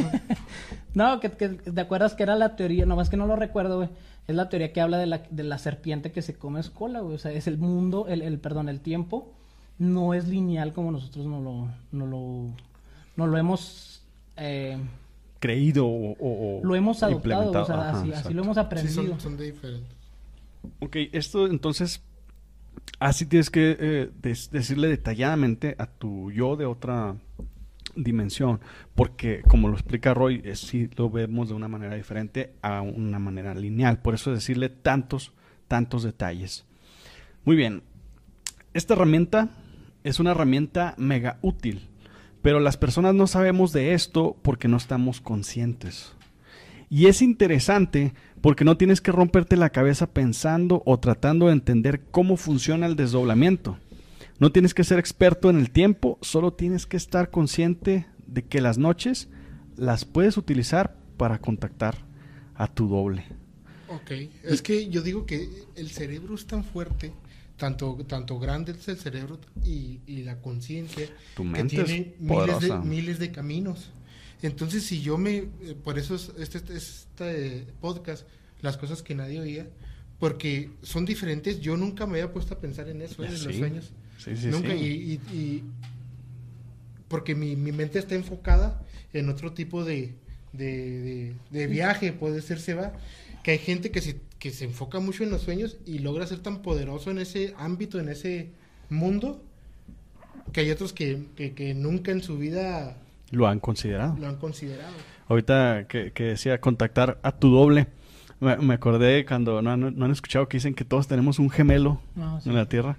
No, que, que- te acuerdas que era la teoría, nomás que no lo recuerdo, güey. Es la teoría que habla de la, de la serpiente que se come su cola, güey. O sea, es el mundo, el, el perdón, el tiempo no es lineal como nosotros no lo, no lo, no lo hemos, eh, Creído o, o- lo hemos adoptado, implementado. o sea, Ajá, así, lo hemos Sí, aprendido. son, son de diferentes. Ok, esto entonces, así tienes que eh, des- decirle detalladamente a tu yo de otra dimensión, porque como lo explica Roy, eh, sí lo vemos de una manera diferente a una manera lineal, por eso decirle tantos, tantos detalles. Muy bien, esta herramienta es una herramienta mega útil, pero las personas no sabemos de esto porque no estamos conscientes. Y es interesante porque no tienes que romperte la cabeza pensando o tratando de entender cómo funciona el desdoblamiento. No tienes que ser experto en el tiempo, solo tienes que estar consciente de que las noches las puedes utilizar para contactar a tu doble. Ok. Es que yo digo que el cerebro es tan fuerte, tanto, tanto grande es el cerebro y, y la conciencia, que tiene miles de, miles de caminos. Entonces, si yo me. eh, Por eso es este, este, este podcast, las cosas que nadie oía, porque son diferentes. Yo nunca me había puesto a pensar en eso, ¿eh? en los sueños. Sí, sí, nunca. sí. Y, y- y- porque mi, mi mente está enfocada en otro tipo de, de, de- de viaje, puede ser, se va. Que hay gente que se, que se enfoca mucho en los sueños y logra ser tan poderoso en ese ámbito, en ese mundo, que hay otros que, que, que nunca en su vida Lo han considerado. lo han considerado. Ahorita que, que decía contactar a tu doble, me, me acordé cuando no, han- no han escuchado que dicen que todos tenemos un gemelo No, sí. en la Tierra.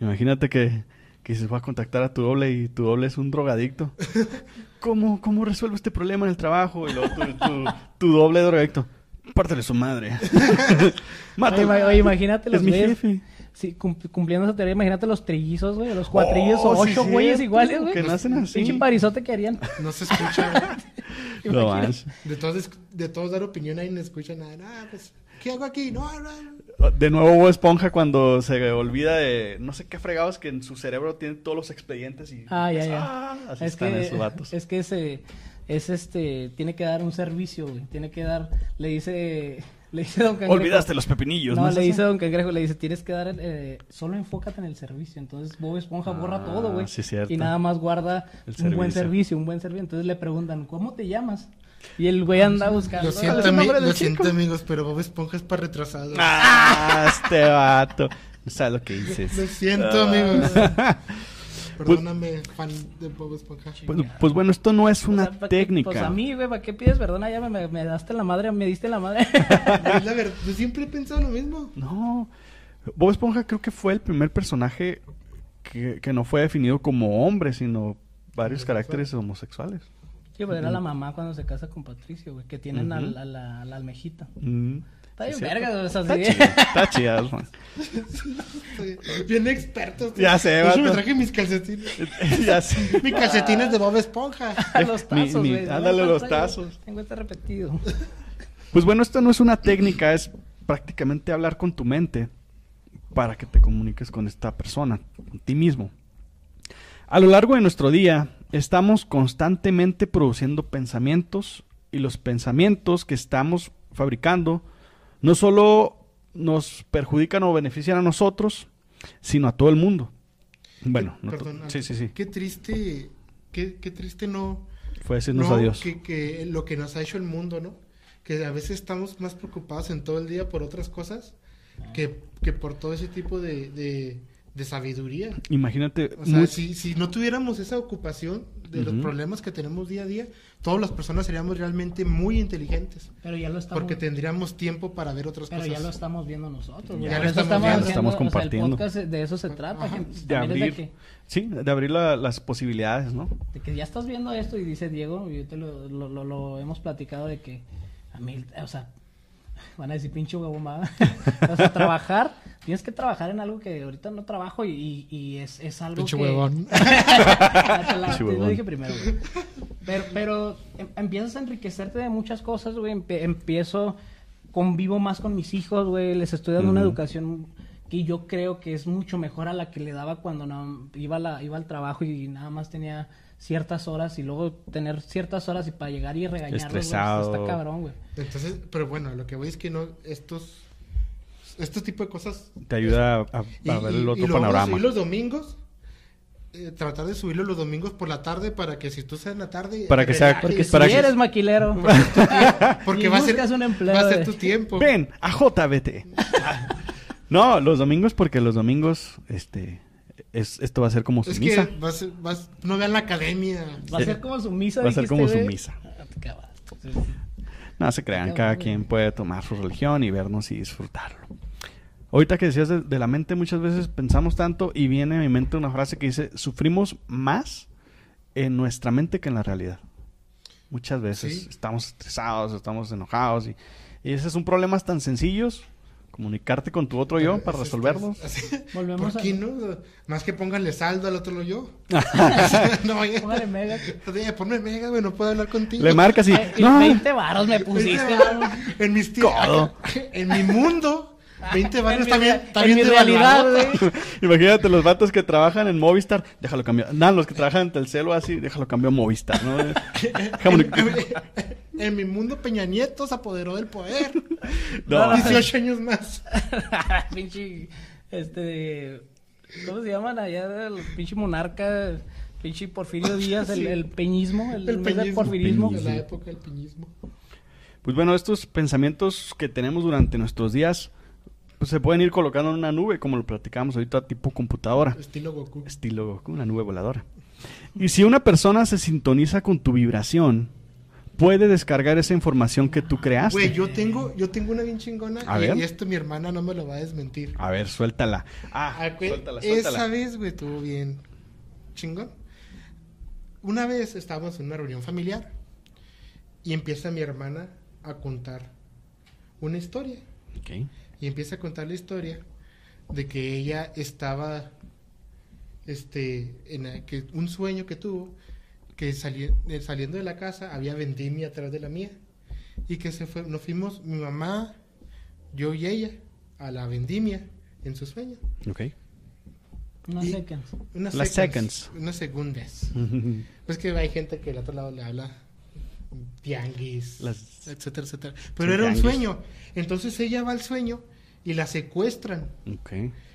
Imagínate que, que se va a contactar a tu doble y tu doble es un drogadicto. ¿Cómo, cómo resuelvo este problema en el trabajo? Y luego tu, tu- tu doble drogadicto. Pártele su madre. Mátalo. Oye, ima- oye, imagínate los Es mi güeyes- jefe. Sí, cum- cumpliendo esa teoría, imagínate los trillizos, güey, los cuatrillos o Oh, sí, ocho güeyes cierto, iguales, güey. que nacen así. Pinche parizote que harían. No se escucha. No Imagínate. manches. de, todos, de todos dar opinión ahí no escucha nada. Ah, pues, ¿qué hago aquí? No, no, no. De nuevo Bob Esponja cuando se olvida de no sé qué fregados que en su cerebro tiene todos los expedientes y Ah, ya, ya. Ah, así es están que, esos vatos. es que ese, es este, tiene que dar un servicio, güey. Tiene que dar, le dice, le dice Don Cangrejo. Olvidaste los pepinillos, No, ¿no? le dice? Don Cangrejo, le dice, tienes que dar, eh, solo enfócate en el servicio. Entonces Bob Esponja borra Ah, todo, güey. sí, cierto. Y nada más guarda El un buen servicio, un buen servicio. Entonces le preguntan, ¿cómo te llamas? Y el güey anda buscando. Lo ¿Cuál siento, del lo siento, amigos, pero Bob Esponja es para retrasados. Ah, este vato. No sabes lo que dices. Lo siento, amigos. Perdóname, fan de Bob Esponja. Pues, pues bueno, esto no es O una sea, ¿pa' qué- técnica. Pues a mí, güey, ¿para qué pides perdón? Ya me, me, me daste la madre, me diste la madre. Es la verdad, yo siempre he pensado lo mismo. No. Bob Esponja creo que fue el primer personaje que, que no fue definido como hombre, sino varios caracteres homosexuales. Sí, pues era la mamá cuando se casa con Patricio, güey, que tienen a, la, a la almejita. Mm. Está bien verga, esas Está chida, está chida, Bien experto. Ya sé, hecho, vato. me traje mis calcetines. ya sé. Mis calcetines de Bob Esponja. los Mi- tazos, mi- güey. ándale, No, los traigo- tazos. Tengo este repetido. Pues bueno, esto no es una técnica, es prácticamente hablar con tu mente para que te comuniques con esta persona, con ti mismo. A lo largo de nuestro día, estamos constantemente produciendo pensamientos y los pensamientos que estamos fabricando no solo nos perjudican o benefician a nosotros, sino a todo el mundo. Bueno, no sí, sí, sí. Qué triste, qué, qué triste no. Fue decirnos no, adiós. Que, que lo que nos ha hecho el mundo, ¿no? Que a veces estamos más preocupados en todo el día por otras cosas que, que por todo ese tipo de, de, de sabiduría. Imagínate, O sea, muy- si, si no tuviéramos esa ocupación de los problemas que tenemos día a día, todas las personas seríamos realmente muy inteligentes. Pero ya lo estamos... Porque tendríamos tiempo para ver otras Pero cosas. ya lo estamos viendo nosotros. Ya lo estamos viendo. Estamos o sea, el compartiendo. podcast de eso se trata. Gente. de abrir, de que, sí, de abrir la- las posibilidades, ¿no? de que ya estás viendo esto y dice Diego, y yo te lo, lo, lo- lo hemos platicado de que a mí, o sea, van a decir pinche huevomada. o sea, trabajar, tienes que trabajar en algo que ahorita no trabajo y, y- y es, es algo Pinche que... huevón. La- te lo dije primero, güey. Pero, pero em- empiezas a enriquecerte de muchas cosas, güey. Empe- empiezo, convivo más con mis hijos, güey. Les estoy dando una educación que yo creo que es mucho mejor a la que le daba cuando no, iba, a la, iba al trabajo y nada más tenía ciertas horas y luego tener ciertas horas y para llegar y regañarlos, güey, Estresado. está cabrón, güey. Entonces, pero bueno, lo que voy es que no, estos, estos tipos de cosas Te ayuda a, a Y- ver el otro panorama. los domingos. eh, tratar de subirlo los domingos por la tarde para que si tú estás en la tarde. Para que sea- Porque para si que- eres maquilero, Porque va a ser, un empleo va a ser tu tiempo. Ven, a JBT. no, los domingos porque los domingos, este, es, esto va a ser como su Es misa. que vas, vas, no vean la academia. va a ser como su misa. Va a ser como su misa. Ah, te acabaste. No se crean, cada quien puede tomar su religión y vernos y disfrutarlo. Ahorita que decías de, de la mente, muchas veces pensamos tanto y viene a mi mente una frase que dice, sufrimos más en nuestra mente que en la realidad. Muchas veces Sí. estamos estresados, estamos enojados y, y esos son problemas tan sencillos, comunicarte con tu otro yo para Es- resolverlos. es- es- Volvemos ¿Por a- qué no? Más que pónganle saldo al otro yo. no, oye, Póngale mega. oye, ponme mega, güey, no puedo hablar contigo. Le marcas y... Ay, y "No". 20 varos me pusiste. En mis tiempos. En mi mundo. 20 En baros mi está bien, rea- está en bien mi devaluado. realidad, güey. Imagínate los vatos que trabajan en Movistar, déjalo cambiar. Nada, los que trabajan en Telcel o así, déjalo cambiar a Movistar, ¿no? Déjame- En mi mundo Peña Nieto se apoderó del poder. No. 18 años más. pinche. Este. ¿Cómo se llaman allá? El pinche monarca. Pinche Porfirio Díaz, el, Sí. el peñismo. El, El en peñismo. porfirismo. De la época del piñismo. Pues bueno, estos pensamientos que tenemos durante nuestros días pues, se pueden ir colocando en una nube, como lo platicamos ahorita, tipo computadora, Estilo Goku. estilo Goku, una nube voladora. Y si una persona se sintoniza con tu vibración, puede descargar esa información que tú creaste. Güey, yo tengo, yo tengo una bien chingona. A y, ver. y esto mi hermana no me lo va a desmentir. A ver, suéltala. Ah, Ah, güey, suéltala, Esa suéltala. vez, güey, estuvo bien chingón. Una vez estábamos en una reunión familiar y empieza mi hermana a contar una historia. Ok. Y empieza a contar la historia de que ella estaba, este, en la- que un sueño que tuvo, que sali- eh, saliendo de la casa había vendimia atrás de la mía. Y que se fue, nos fuimos mi mamá, yo y ella a la vendimia en su sueño. Ok. Unas seconds. Unas seconds, seconds. Unas segundas. Pues que hay gente que al otro lado le habla tianguis, Las- etcétera, etcétera. Pero Sí, era un sueño. Entonces ella va al sueño y la secuestran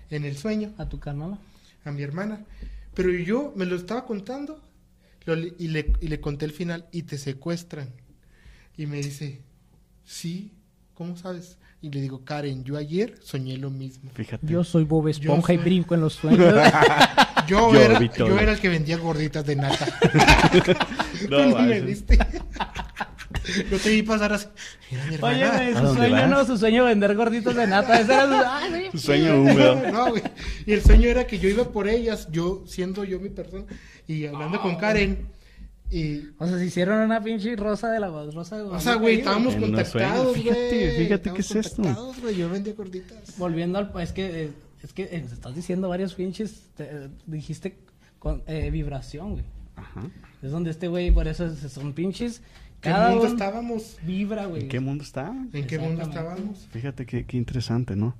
en el sueño A tu carnal. a mi hermana. Pero yo me lo estaba contando lo y, le, y le conté el final y te secuestran. Y me dice, sí, ¿cómo sabes? Y le digo, Karen, yo ayer soñé lo mismo. Fíjate. Yo soy Bob Esponja y brinco en los sueños. Yo, Yo era, yo era el que vendía gorditas de nata. No, Tú me viste. Yo te vi pasar así. Oye, hermana. güey, ¿A su sueño vas? no, su sueño vender gorditos de nata. Ese era su... Ay, sí. sueño húmedo. No, güey. Y el sueño era que yo iba por ellas, yo siendo yo mi persona, y hablando con Karen. Y, O sea, se hicieron una pinche rosa de la rosa de o sea, güey, estábamos En contactados, güey. Fíjate, fíjate qué es esto. contactados, güey, Yo vendía gorditas. Volviendo al... Es que, eh, es que eh, estás diciendo varios pinches... te- eh, dijiste con eh, vibración, güey. Ajá. Es donde este güey, por eso es- son pinches... ¿Qué Cada mundo estábamos? vibra, güey. ¿En qué mundo está? ¿En qué mundo estábamos? Fíjate qué, qué interesante, ¿no?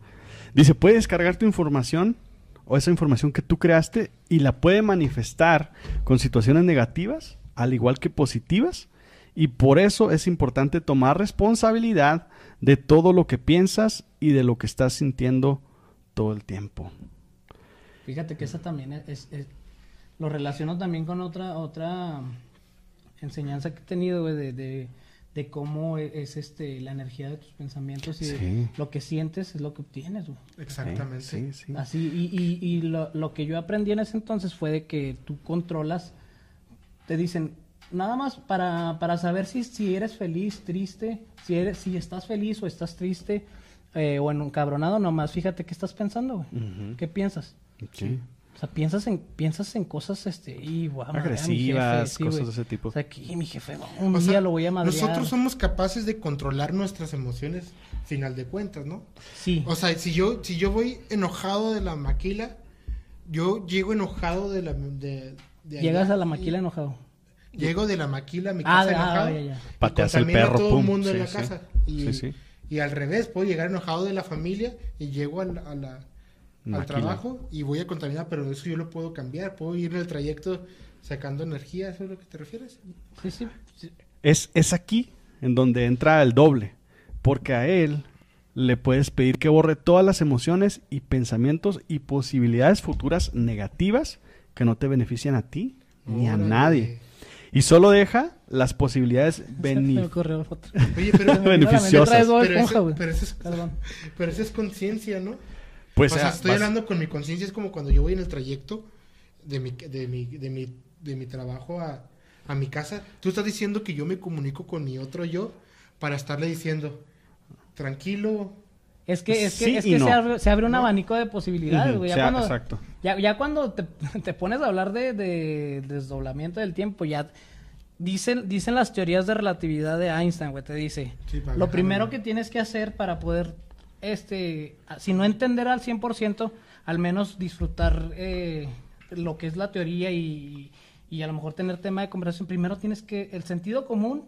Dice, puede descargar tu información o esa información que tú creaste y la puede manifestar con situaciones negativas, al igual que positivas. Y por eso es importante tomar responsabilidad de todo lo que piensas y de lo que estás sintiendo todo el tiempo. Fíjate que esa también es, es- es- lo relaciono también con otra otra enseñanza que he tenido güey, de, de, de cómo e- es este la energía de tus pensamientos y de lo que sientes es lo que obtienes güey. Exactamente. Sí, sí. así y, y, y lo, lo que yo aprendí en ese entonces fue de que tú controlas te dicen nada más para, para saber si, si eres feliz triste si eres si estás feliz o estás triste eh, o en un cabronado nomás fíjate qué estás pensando güey qué piensas Sí. O sea, piensas en, piensas en cosas, este, y mi Agresivas, jefe, cosas de ese tipo. O sea, que mi jefe, no, un O día sea, lo voy a madrear. Nosotros somos capaces de controlar nuestras emociones, final de cuentas, ¿no? Sí. O sea, si yo, si yo voy enojado de la maquila, yo llego enojado de la... De, de Llegas allá a la y maquila enojado. Llego de la maquila a mi Ah, casa ah, enojado. ya, ya. y Pateas el a perro, todo pum. el mundo en la sí. casa. Y, Sí, sí. y al revés, puedo llegar enojado de la familia y llego a la- al trabajo y voy a contaminar, pero eso yo lo puedo cambiar. Puedo ir en el trayecto sacando energía, ¿eso es a lo que te refieres? Sí, sí. Es, es aquí en donde entra el doble, porque a él le puedes pedir que borre todas las emociones y pensamientos y posibilidades futuras negativas que no te benefician a ti ni a nadie. Y solo deja las posibilidades. Oye, pero, Beneficiosas. Pero, es conciencia, ¿no? Pues o sea, ah, estoy vas- hablando con mi conciencia, es como cuando yo voy en el trayecto de mi, de mi, de mi, de mi trabajo a, a mi casa. Tú estás diciendo que yo me comunico con mi otro yo para estarle diciendo, tranquilo, Es que, es que, Sí es que no. se, abre, se abre un No. abanico de posibilidades, Ya, sea, cuando, exacto. ya, ya cuando te, te pones a hablar de, de desdoblamiento del tiempo, ya dicen, dicen las teorías de relatividad de Einstein, güey. Te dice, Sí, lo primero que tienes que hacer para poder, este, si no entender al 100%, al menos disfrutar eh, lo que es la teoría y, y a lo mejor tener tema de conversación, primero tienes que, el sentido común,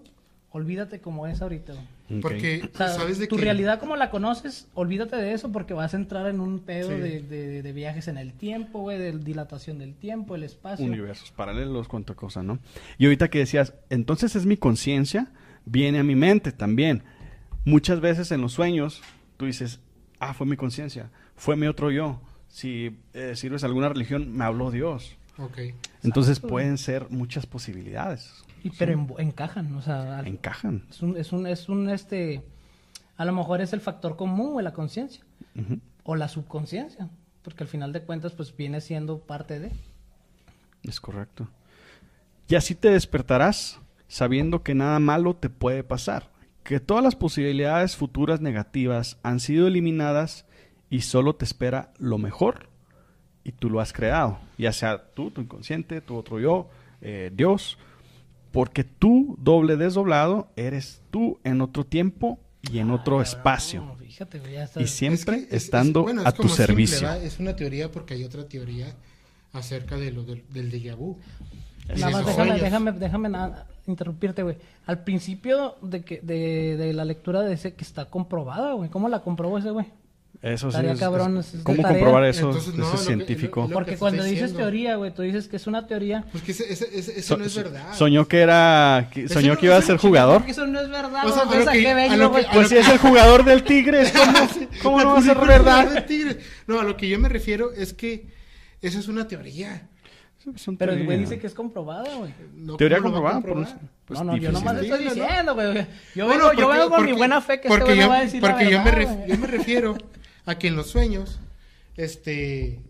olvídate como es ahorita, porque O sea, sabes de tu que... realidad como la conoces, olvídate de eso porque vas a entrar en un pedo Sí. de, de- de viajes en el tiempo, güey, de dilatación del tiempo, el espacio. universos paralelos, cuánta cosa, ¿no? Y ahorita que decías, entonces es mi conciencia, viene a mi mente también. Muchas veces en los sueños tú dices, ah, fue mi conciencia, fue mi otro yo. Si eh, sirves a alguna religión, me habló Dios. Ok. Entonces Exacto. pueden ser muchas posibilidades. Y, pero en- encajan, o sea, al- Encajan. es un, es un, es un, este, a lo mejor es el factor común, güey, la conciencia, o la subconsciencia, porque al final de cuentas, pues viene siendo parte de. Es correcto. Y así te despertarás sabiendo que nada malo te puede pasar, que todas las posibilidades futuras negativas han sido eliminadas y solo te espera lo mejor y tú lo has creado, ya sea tú, tu inconsciente, tu otro yo, eh, Dios, porque tú, doble desdoblado, eres tú en otro tiempo y en otro Ah, espacio. no, fíjate. Y siempre Es que es- es- estando bueno, es a tu simple, servicio. ¿verdad? es una teoría porque hay otra teoría acerca de lo del, del déjà vu. Nada más déjame, déjame, déjame nada, interrumpirte, güey. Al principio de que de, de la lectura de ese que está comprobada, güey. ¿Cómo la comprobó ese güey? Eso sí, Estaría es- cabrón, es- es de ¿Cómo comprobar eso? Entonces, no, eso es lo que- científico. lo- lo- Porque que cuando dices diciendo. teoría, güey, tú dices que es una teoría. Pues que ese, ese- ese- eso So- no es verdad. Soñó que era. que- soñó no- que iba a ser no- jugador. Eso no es verdad, Pues si es el jugador del Tigres, ¿cómo, cómo no va a ser Pues, verdad? No, a lo que yo me refiero es que esa es una teoría. Sí, pues son Pero el güey dice que es comprobada, güey. No, Teoría ¿cómo lo va a comprobada, por eso. Pues no, no, yo difícil. nomás Sí, estoy diciendo, güey. Yo Bueno, vengo, yo vengo con mi buena fe que este güey yo, no va a decir porque la yo, me ref- yo refiero a que en los sueños, este,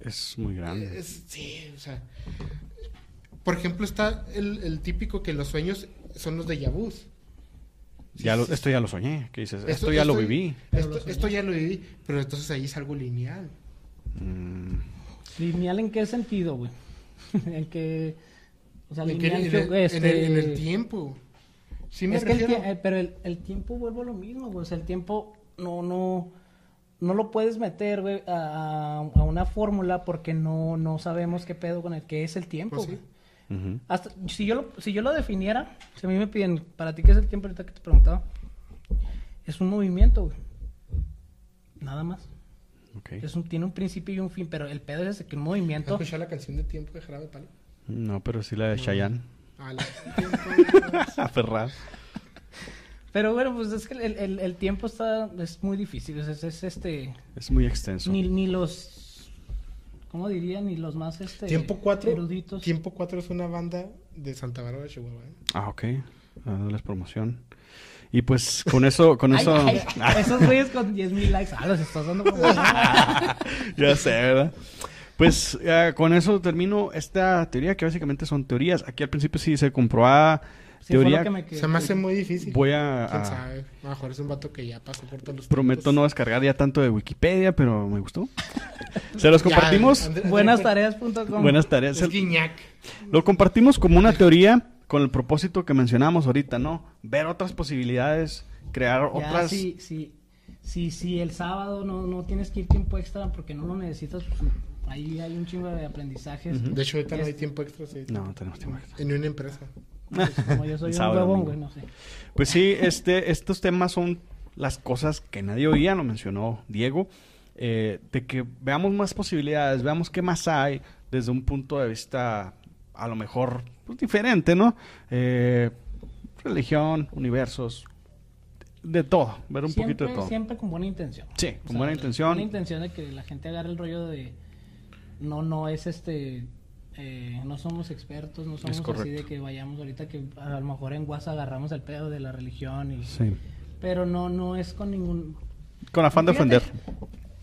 Es muy grande. es- sí, o sea, por ejemplo está el, el típico que los sueños son los de Yabús. Ya lo- esto ya lo soñé. ¿Qué dices? Esto, ya lo viví. Lo esto ya lo viví, pero entonces ahí es algo lineal. Mm, ¿Lineal en qué sentido, güey? en que... O sea, En, que- en en el- este... en el tiempo. Sí me es que el refiero. tie- eh, pero el, el tiempo vuelvo a lo mismo, güey. O sea, el tiempo no, no, no lo puedes meter, güey, a, a una fórmula porque no, no sabemos qué pedo con el que es el tiempo, Pues sí. güey. ujú. Hasta, si yo lo, si yo lo definiera, si a mí me piden, ¿para ti qué es el tiempo ahorita que te preguntaba? Es un movimiento, güey. Nada más. Ok. Es un, tiene un principio y un fin, pero el pedo es ese que un ¿Has movimiento... escuchado la canción de tiempo de Jarabe de Palo? No, pero sí la de Chayanne. Ah, la tiempo de-. Pero bueno, pues es que el, el- el tiempo está, es muy difícil. Es, es- es este... Es muy extenso. Ni, ni los... ¿Cómo diría? Ni los más este, Tiempo 4. eruditos. Tiempo 4 es una banda de Santa Bárbara, Chihuahua. ¿eh? Ah, ok. Dándoles promoción. Y pues con eso, con eso. ay, esos güeyes con 10 mil likes. Ah, los estás dando como... ya sé, ¿verdad? Pues eh, con eso termino esta teoría, que básicamente son teorías. Aquí al principio sí se comprobaba Sí, teoría. me Se me hace muy difícil. Voy a, ¿Quién a- sabe? A lo mejor es un vato que ya pasó por todos los prometo tiempos. no descargar ya tanto de Wikipedia, pero me gustó. Se los compartimos. Andrés- Buenastareas.com Buenas tareas. Es Guiñac. Lo compartimos como una teoría con el propósito que mencionamos ahorita, ¿no? Ver otras posibilidades, crear Ya, otras. si, si, si, si el sábado no, no tienes que ir tiempo extra porque no lo necesitas, pues ahí hay un chingo de aprendizajes. De hecho, ahorita no hay tiempo extra. sí. No, no tenemos tiempo. En una empresa. Pues, como yo soy un huevón, güey, no sé. Pues sí, este, estos temas son las cosas que nadie oía, lo mencionó Diego, eh, de que veamos más posibilidades, veamos qué más hay desde un punto de vista a lo mejor pues, diferente, ¿no? Eh, religión, universos, de todo, ver un siempre, poquito de todo. Siempre con buena intención. Sí, con O buena intención. Buena intención de que la gente agarre el rollo de... No, no es este... eh, no somos expertos, no somos así de que vayamos ahorita que a lo mejor en WhatsApp agarramos el pedo de la religión y... Sí. Pero no, no es con ningún... Con afán de ofender.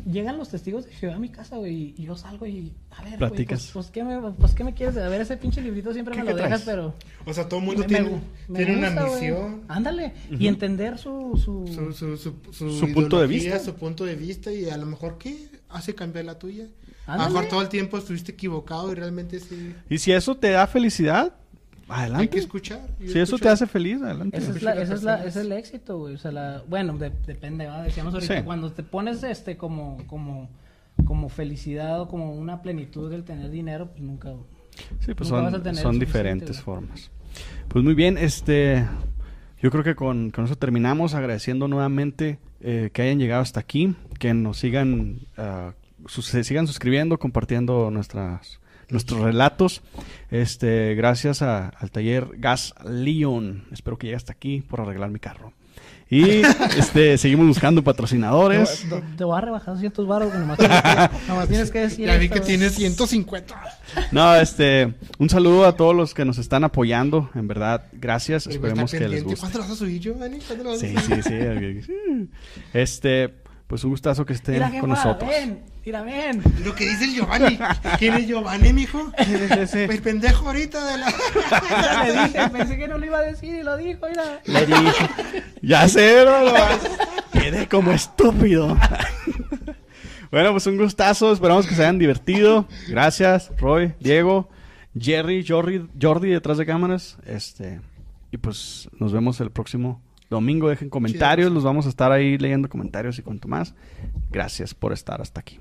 Llegan los testigos de Jehová a mi casa, güey, y yo salgo y... A ver, güey, Platicas. pues, pues, ¿qué me, pues, ¿qué me quieres? A ver, ese pinche librito siempre ¿Qué- me lo dejas, traes? pero... O sea, todo el mundo me- tiene, me- me tiene una misión. Ándale, y entender su... su... Su, su, su, su, Su punto de vista. Su punto de vista y a lo mejor, ¿qué hace cambiar la tuya? A lo mejor todo el tiempo estuviste equivocado y realmente sí. Y si eso te da felicidad, Hay que adelante. escuchar. Si eso te hace feliz, adelante. Esa es, la, esa es, la, es el éxito, güey. O sea, la, bueno, de- depende, ¿verdad? Decíamos ahorita, Sí. cuando te pones este como, como, como felicidad o como una plenitud del tener dinero, pues nunca... Sí, pues Nunca son, a tener son diferentes güey. formas. Pues muy bien, este, yo creo que con, con eso terminamos agradeciendo nuevamente eh, que hayan llegado hasta aquí, que nos sigan, ah, se sigan suscribiendo, compartiendo nuestras nuestros relatos. Este, gracias a- al taller Gas Leon. Espero que llegue hasta aquí por arreglar mi carro. Y este, seguimos buscando patrocinadores. Te, te voy a rebajar 200 baros, nomás, tienes que- nomás tienes que decir Ya vi que tienes 150. No, este, un saludo a todos los que nos están apoyando. En verdad, gracias. Está Esperemos que les guste. ¿Cuándo lo vas a subir, Giovanni? ¿Cuándo lo vas a Sí, sí, sí. Este, pues un gustazo que estén Mira, con nosotros. ven, mira, ven. Lo que dice el Giovanni. ¿Quién es Giovanni, mijo? El pendejo ahorita de la... Ya le dije, pensé que no lo iba a decir y lo dijo, mira. Le dije, ya sé, no lo vas- Quedé como estúpido. bueno, pues un gustazo. Esperamos que se hayan divertido. Gracias, Roy, Diego, Jerry, Jordi, Jordi detrás de cámaras. Este, y pues nos vemos el próximo domingo. Dejen comentarios, pues. los vamos a estar ahí leyendo comentarios y cuanto más. Gracias por estar hasta aquí.